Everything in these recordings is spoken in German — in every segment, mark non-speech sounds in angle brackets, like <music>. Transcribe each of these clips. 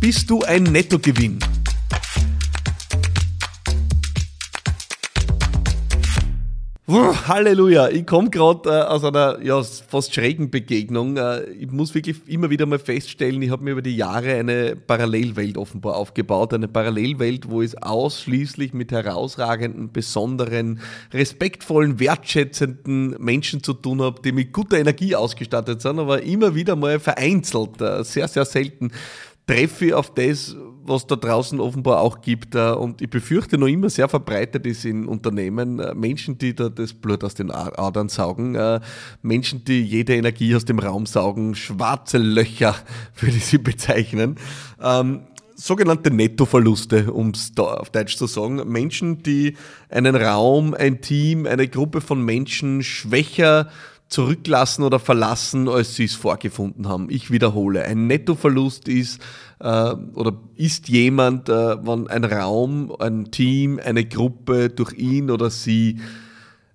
Bist du ein Nettogewinn? Halleluja, ich komme gerade äh, aus einer ja, fast schrägen Begegnung. Äh, ich muss wirklich immer wieder mal feststellen, ich habe mir über die Jahre eine Parallelwelt offenbar aufgebaut. Eine Parallelwelt, wo ich ausschließlich mit herausragenden, besonderen, respektvollen, wertschätzenden Menschen zu tun habe, die mit guter Energie ausgestattet sind, aber immer wieder mal vereinzelt, äh, sehr, sehr selten treffe ich auf das, was da draußen offenbar auch gibt. Äh, und ich befürchte noch immer sehr verbreitet ist in Unternehmen äh, Menschen, die da das Blut aus den Adern saugen, äh, Menschen, die jede Energie aus dem Raum saugen, schwarze Löcher, <laughs> würde ich sie bezeichnen. Ähm, sogenannte Nettoverluste, um es auf Deutsch zu sagen. Menschen, die einen Raum, ein Team, eine Gruppe von Menschen schwächer zurücklassen oder verlassen, als sie es vorgefunden haben. Ich wiederhole, ein Nettoverlust ist äh, oder ist jemand, äh, wenn ein Raum, ein Team, eine Gruppe durch ihn oder sie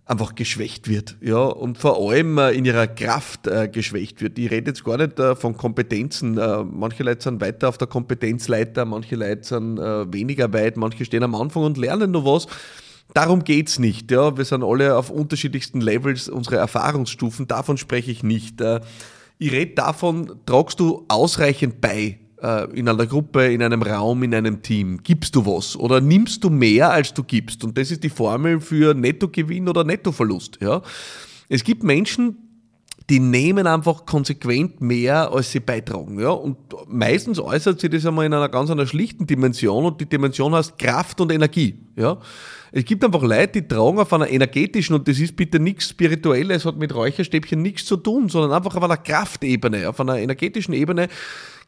einfach geschwächt wird, ja, und vor allem äh, in ihrer Kraft äh, geschwächt wird. Ich rede jetzt gar nicht äh, von Kompetenzen. Äh, manche Leute sind weiter auf der Kompetenzleiter, manche Leute sind äh, weniger weit, manche stehen am Anfang und lernen noch was. Darum geht's nicht. Ja. Wir sind alle auf unterschiedlichsten Levels unsere Erfahrungsstufen. Davon spreche ich nicht. Äh, ich rede davon, tragst du ausreichend bei äh, in einer Gruppe, in einem Raum, in einem Team? Gibst du was oder nimmst du mehr, als du gibst? Und das ist die Formel für Nettogewinn oder Nettoverlust. Ja. Es gibt Menschen, die nehmen einfach konsequent mehr, als sie beitragen. Ja? Und meistens äußert sich das einmal in einer ganz einer schlichten Dimension und die Dimension heißt Kraft und Energie. Ja? Es gibt einfach Leute, die tragen auf einer energetischen, und das ist bitte nichts Spirituelles, hat mit Räucherstäbchen nichts zu tun, sondern einfach auf einer Kraftebene, auf einer energetischen Ebene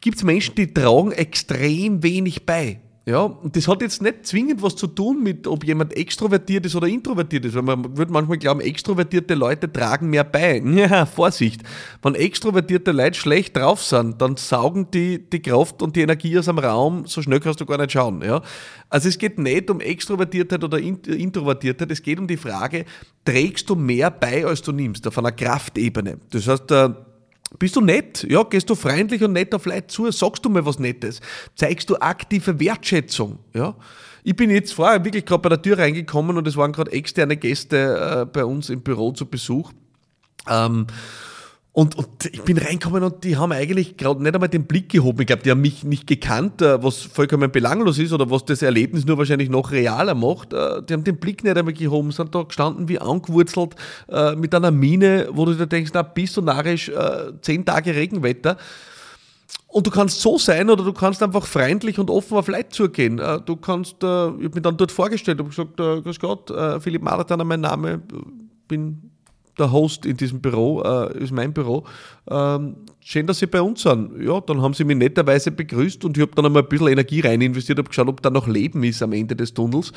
gibt es Menschen, die tragen extrem wenig bei. Ja, und das hat jetzt nicht zwingend was zu tun mit, ob jemand extrovertiert ist oder introvertiert ist, weil man würde manchmal glauben, extrovertierte Leute tragen mehr bei. Ja, Vorsicht. Wenn extrovertierte Leute schlecht drauf sind, dann saugen die die Kraft und die Energie aus dem Raum, so schnell kannst du gar nicht schauen. Ja? Also es geht nicht um Extrovertiertheit oder Introvertiertheit, es geht um die Frage, trägst du mehr bei, als du nimmst, auf einer Kraftebene. Das heißt, bist du nett? Ja, gehst du freundlich und nett auf Leute zu? Sagst du mal was Nettes? Zeigst du aktive Wertschätzung? Ja? Ich bin jetzt vorher wirklich gerade bei der Tür reingekommen und es waren gerade externe Gäste äh, bei uns im Büro zu Besuch. Ähm, und, und ich bin reingekommen und die haben eigentlich gerade nicht einmal den Blick gehoben. Ich glaube, die haben mich nicht gekannt, äh, was vollkommen belanglos ist oder was das Erlebnis nur wahrscheinlich noch realer macht. Äh, die haben den Blick nicht einmal gehoben, sind da gestanden wie angewurzelt äh, mit einer Mine, wo du dir denkst, na, bist du narrisch, zehn Tage Regenwetter. Und du kannst so sein oder du kannst einfach freundlich und offen auf Leute zugehen. Du kannst, ich habe mich dann dort vorgestellt, habe gesagt, grüß Gott, Philipp Marathon, mein Name, bin der Host in diesem Büro, äh, ist mein Büro. Ähm, schön, dass Sie bei uns sind. Ja, dann haben Sie mich netterweise begrüßt und ich habe dann einmal ein bisschen Energie rein investiert, habe geschaut, ob da noch Leben ist am Ende des Tunnels.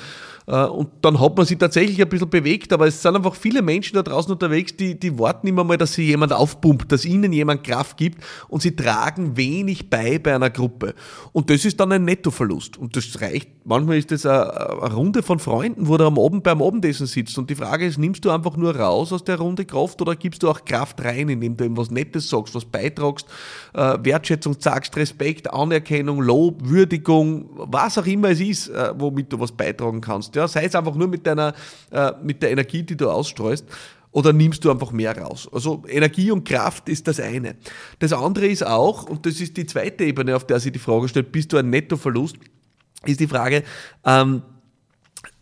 Äh, und dann hat man sich tatsächlich ein bisschen bewegt, aber es sind einfach viele Menschen da draußen unterwegs, die, die warten immer mal, dass sie jemand aufpumpt, dass ihnen jemand Kraft gibt und sie tragen wenig bei bei einer Gruppe. Und das ist dann ein Nettoverlust. Und das reicht, manchmal ist das eine, eine Runde von Freunden, wo du am Abend beim Abendessen sitzt und die Frage ist, nimmst du einfach nur raus aus der Runde Kraft oder gibst du auch Kraft rein, indem du ihm was Nettes sagst, was beitragst, äh, Wertschätzung sagst, Respekt, Anerkennung, Lob, Würdigung, was auch immer es ist, äh, womit du was beitragen kannst. Ja, sei es einfach nur mit deiner, äh, mit der Energie, die du ausstreust oder nimmst du einfach mehr raus? Also Energie und Kraft ist das eine. Das andere ist auch, und das ist die zweite Ebene, auf der sich die Frage stellt, bist du ein Nettoverlust, ist die Frage, ähm,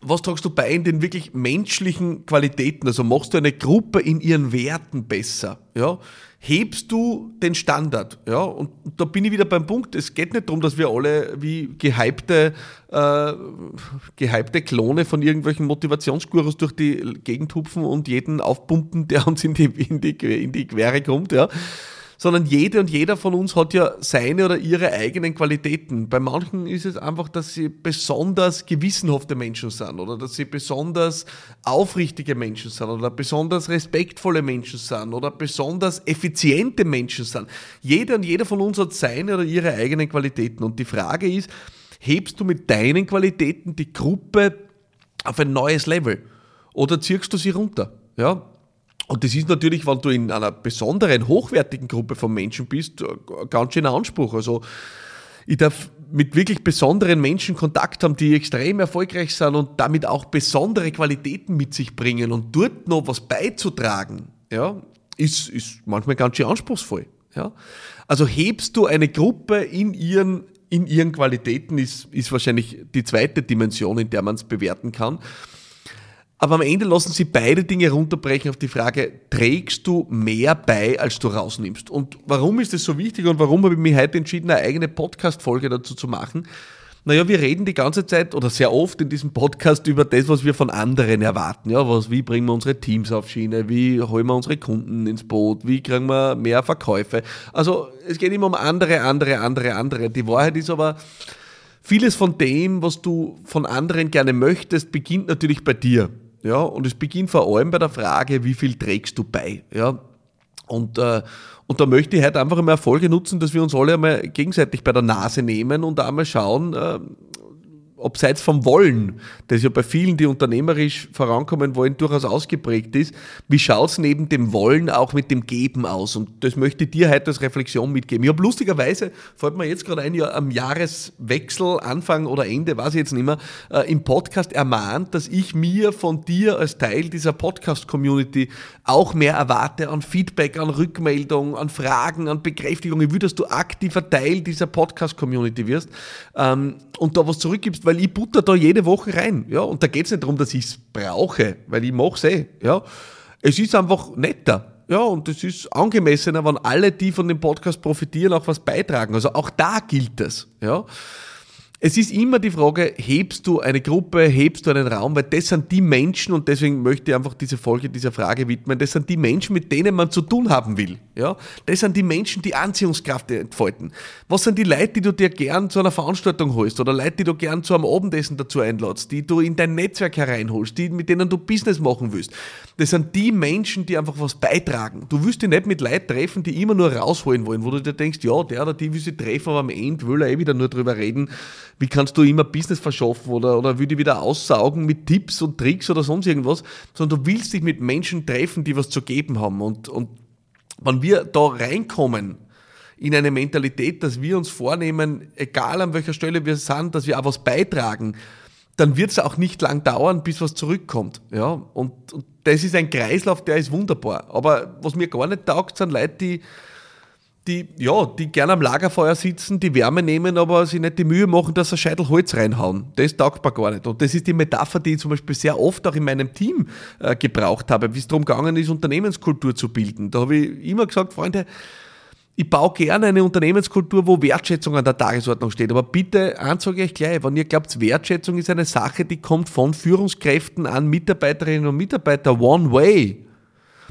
was tragst du bei in den wirklich menschlichen Qualitäten? Also machst du eine Gruppe in ihren Werten besser? Ja? Hebst du den Standard? Ja? Und, da bin ich wieder beim Punkt. Es geht nicht darum, dass wir alle wie gehypte, äh, gehypte Klone von irgendwelchen Motivationsgurus durch die Gegend hupfen und jeden aufpumpen, der uns in die, in die, in die Quere kommt. Ja? Sondern jede und jeder von uns hat ja seine oder ihre eigenen Qualitäten. Bei manchen ist es einfach, dass sie besonders gewissenhafte Menschen sind oder dass sie besonders aufrichtige Menschen sind oder besonders respektvolle Menschen sind oder besonders effiziente Menschen sind. Jeder und jeder von uns hat seine oder ihre eigenen Qualitäten. Und die Frage ist, hebst du mit deinen Qualitäten die Gruppe auf ein neues Level oder ziehst du sie runter? Ja, und das ist natürlich, wenn du in einer besonderen, hochwertigen Gruppe von Menschen bist, ganz schön Anspruch. Also ich darf mit wirklich besonderen Menschen Kontakt haben, die extrem erfolgreich sind und damit auch besondere Qualitäten mit sich bringen und dort noch was beizutragen, ja, ist, ist manchmal ganz schön anspruchsvoll. Ja. Also hebst du eine Gruppe in ihren, in ihren Qualitäten, ist, ist wahrscheinlich die zweite Dimension, in der man es bewerten kann. Aber am Ende lassen sie beide Dinge runterbrechen auf die Frage, trägst du mehr bei, als du rausnimmst? Und warum ist das so wichtig und warum habe ich mich heute entschieden, eine eigene Podcast-Folge dazu zu machen? Naja, wir reden die ganze Zeit oder sehr oft in diesem Podcast über das, was wir von anderen erwarten. Ja, was, wie bringen wir unsere Teams auf Schiene? Wie holen wir unsere Kunden ins Boot? Wie kriegen wir mehr Verkäufe? Also, es geht immer um andere, andere, andere, andere. Die Wahrheit ist aber, vieles von dem, was du von anderen gerne möchtest, beginnt natürlich bei dir. Ja, und es beginnt vor allem bei der Frage, wie viel trägst du bei? Ja, und, äh, und da möchte ich heute einfach einmal Erfolge nutzen, dass wir uns alle einmal gegenseitig bei der Nase nehmen und einmal schauen, äh, abseits vom Wollen, das ja bei vielen, die unternehmerisch vorankommen wollen, durchaus ausgeprägt ist, wie schaut es neben dem Wollen auch mit dem Geben aus? Und das möchte ich dir heute als Reflexion mitgeben. Ich habe lustigerweise, fällt mir jetzt gerade ein, ja, am Jahreswechsel, Anfang oder Ende, weiß ich jetzt nicht mehr, äh, im Podcast ermahnt, dass ich mir von dir als Teil dieser Podcast-Community auch mehr erwarte an Feedback, an Rückmeldung, an Fragen, an Bekräftigung. Ich will, dass du aktiver Teil dieser Podcast-Community wirst ähm, und da was zurückgibst, weil ich butter da jede Woche rein. Ja, und da geht es nicht darum, dass ich es brauche, weil ich mache es eh. Ja. Es ist einfach netter. Ja, und es ist angemessener, wenn alle, die von dem Podcast profitieren, auch was beitragen. Also auch da gilt es. Ja. Es ist immer die Frage, hebst du eine Gruppe, hebst du einen Raum, weil das sind die Menschen und deswegen möchte ich einfach diese Folge dieser Frage widmen, das sind die Menschen, mit denen man zu tun haben will. Ja? Das sind die Menschen, die Anziehungskraft entfalten. Was sind die Leute, die du dir gern zu einer Veranstaltung holst oder Leute, die du gern zu einem Abendessen dazu einladst, die du in dein Netzwerk hereinholst, die, mit denen du Business machen willst. Das sind die Menschen, die einfach was beitragen. Du wirst dich nicht mit Leuten treffen, die immer nur rausholen wollen, wo du dir denkst, ja, der oder die will sich treffen, aber am Ende will er eh wieder nur drüber reden, wie kannst du immer Business verschaffen oder, oder will die wieder aussaugen mit Tipps und Tricks oder sonst irgendwas, sondern du willst dich mit Menschen treffen, die was zu geben haben. Und, und wenn wir da reinkommen, in eine Mentalität, dass wir uns vornehmen, egal an welcher Stelle wir sind, dass wir auch was beitragen, dann wird es auch nicht lang dauern, bis was zurückkommt. Ja? Und, und das ist ein Kreislauf, der ist wunderbar. Aber was mir gar nicht taugt, sind Leute, die die, ja, die gerne am Lagerfeuer sitzen, die Wärme nehmen, aber sich nicht die Mühe machen, dass sie Scheitel Holz reinhauen. Das taugt mir gar nicht. Und das ist die Metapher, die ich zum Beispiel sehr oft auch in meinem Team äh, gebraucht habe, wie es darum gegangen ist, Unternehmenskultur zu bilden. Da habe ich immer gesagt, Freunde, ich baue gerne eine Unternehmenskultur, wo Wertschätzung an der Tagesordnung steht. Aber bitte, eins sage ich gleich, wenn ihr glaubt, Wertschätzung ist eine Sache, die kommt von Führungskräften an Mitarbeiterinnen und Mitarbeiter one way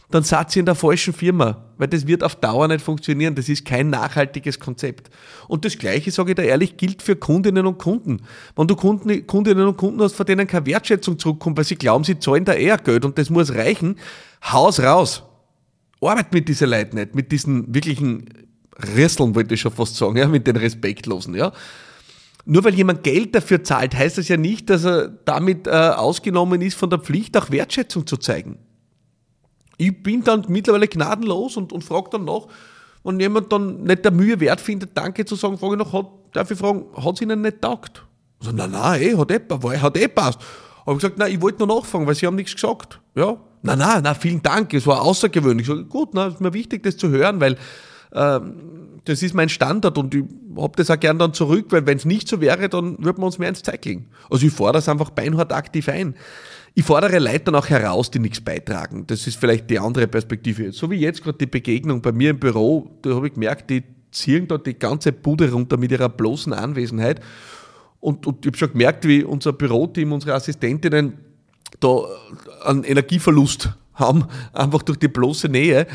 dann seid ihr in der falschen Firma, weil das wird auf Dauer nicht funktionieren. Das ist kein nachhaltiges Konzept. Und das Gleiche, sage ich da ehrlich, gilt für Kundinnen und Kunden. Wenn du Kunden, Kundinnen und Kunden hast, von denen keine Wertschätzung zurückkommt, weil sie glauben, sie zahlen da eher Geld und das muss reichen, haus raus. Arbeit mit diesen Leuten nicht, mit diesen wirklichen Risseln, wollte ich schon fast sagen, ja, mit den Respektlosen, ja. Nur weil jemand Geld dafür zahlt, heißt das ja nicht, dass er damit äh, ausgenommen ist von der Pflicht, auch Wertschätzung zu zeigen. Ich bin dann mittlerweile gnadenlos und, und frage dann nach, wenn jemand dann nicht der Mühe wert findet, Danke zu sagen, frage ich noch, hat, darf ich fragen, hat es Ihnen nicht taugt? Also, nein, nein, eh, hat eh, hat eh passt. Habe ich gesagt, nein, ich wollte nur nachfragen, weil Sie haben nichts gesagt. Ja, nein, nein, nein, vielen Dank, es war außergewöhnlich. Ich sage, gut, na, ist mir wichtig, das zu hören, weil ähm, das ist mein Standard und ich habe das auch gern dann zurück, weil wenn es nicht so wäre, dann würden wir uns mehr ins Zeug legen. Also ich fordere das einfach beinhart aktiv ein. Ich fordere Leute dann auch heraus, die nichts beitragen. Das ist vielleicht die andere Perspektive. So wie jetzt gerade die Begegnung bei mir im Büro, da habe ich gemerkt, die ziehen da die ganze Bude runter mit ihrer bloßen Anwesenheit. Und, und ich habe schon gemerkt, wie unser Büroteam, unsere Assistentinnen da einen Energieverlust haben, <laughs> einfach durch die bloße Nähe.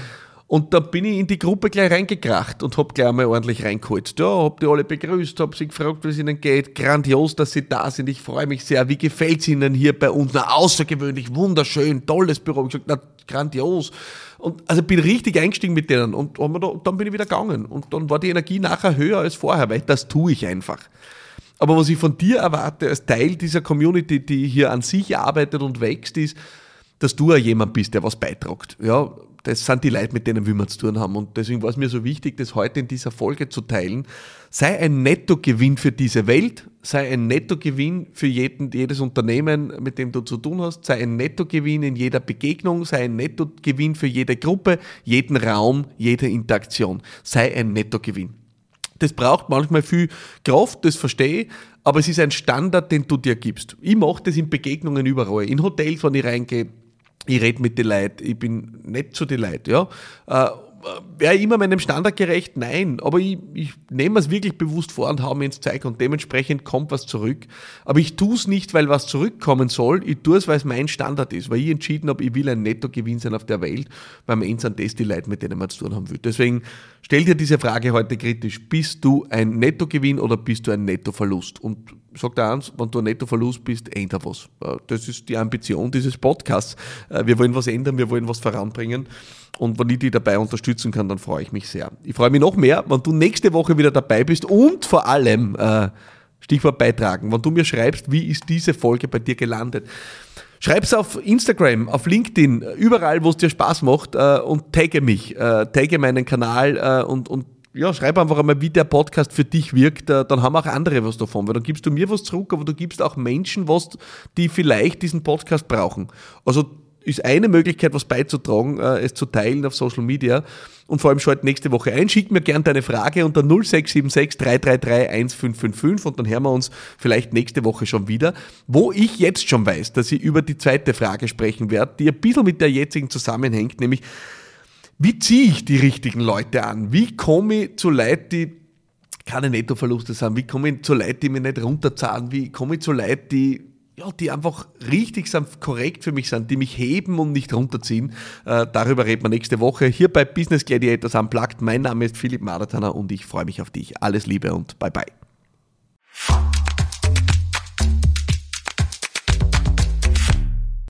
Und da bin ich in die Gruppe gleich reingekracht und habe gleich einmal ordentlich reingeholt. Ja, habe die alle begrüßt, habe sie gefragt, wie es ihnen geht. Grandios, dass sie da sind. Ich freue mich sehr. Wie gefällt es Ihnen hier bei uns? Na, außergewöhnlich, wunderschön, tolles Büro. Ich gesagt, na, grandios. Und also bin richtig eingestiegen mit denen und, und dann bin ich wieder gegangen. Und dann war die Energie nachher höher als vorher, weil das tue ich einfach. Aber was ich von dir erwarte als Teil dieser Community, die hier an sich arbeitet und wächst, ist, dass du auch jemand bist, der was beitragt. Ja, das sind die Leute, mit denen wir zu tun haben. Und deswegen war es mir so wichtig, das heute in dieser Folge zu teilen. Sei ein Nettogewinn für diese Welt, sei ein Nettogewinn für jeden, jedes Unternehmen, mit dem du zu tun hast, sei ein Nettogewinn in jeder Begegnung, sei ein Nettogewinn für jede Gruppe, jeden Raum, jede Interaktion. Sei ein Nettogewinn. Das braucht manchmal viel Kraft, das verstehe ich, aber es ist ein Standard, den du dir gibst. Ich mache das in Begegnungen überall. In Hotels, wenn ich reingehe, ich rede mit den Leuten, ich bin nett zu den Leuten, ja. Wäre immer meinem Standard gerecht? Nein, aber ich, ich nehme es wirklich bewusst vor und haue mir ins Zeug und dementsprechend kommt was zurück. Aber ich tue es nicht, weil was zurückkommen soll, ich tue es, weil es mein Standard ist, weil ich entschieden habe, ich will ein Nettogewinn sein auf der Welt, weil Ende sind das die Leute, mit denen man zu tun haben will. Deswegen stell dir diese Frage heute kritisch, bist du ein Nettogewinn oder bist du ein Nettoverlust? Und sag dir eins, wenn du ein Nettoverlust bist, ändert was. Äh, das ist die Ambition dieses Podcasts. Äh, wir wollen was ändern, wir wollen was voranbringen. Und wenn ich dich dabei unterstützen kann, dann freue ich mich sehr. Ich freue mich noch mehr, wenn du nächste Woche wieder dabei bist und vor allem, äh, Stichwort beitragen, wenn du mir schreibst, wie ist diese Folge bei dir gelandet. Schreib's auf Instagram, auf LinkedIn, überall, wo es dir Spaß macht äh, und tagge mich, äh, tagge meinen Kanal äh, und, und ja, schreib einfach einmal, wie der Podcast für dich wirkt, äh, dann haben auch andere was davon, weil dann gibst du mir was zurück, aber du gibst auch Menschen was, die vielleicht diesen Podcast brauchen. Also ist eine Möglichkeit, was beizutragen, äh, es zu teilen auf Social Media. Und vor allem schalt nächste Woche ein. Schick mir gerne deine Frage unter 0676 333 1555 und dann hören wir uns vielleicht nächste Woche schon wieder. Wo ich jetzt schon weiß, dass ich über die zweite Frage sprechen werde, die ein bisschen mit der jetzigen zusammenhängt, nämlich wie ziehe ich die richtigen Leute an? Wie komme ich zu Leuten, die keine Nettoverluste sind? Wie komme ich zu Leuten, die mich nicht runterzahlen? Wie komme ich zu Leuten, die ja, die einfach richtig sanft korrekt für mich sind, die mich heben und nicht runterziehen. Äh, darüber reden wir nächste Woche hier bei Business Gladiators Unplugged. Mein Name ist Philipp Maratana und ich freue mich auf dich. Alles Liebe und bye bye.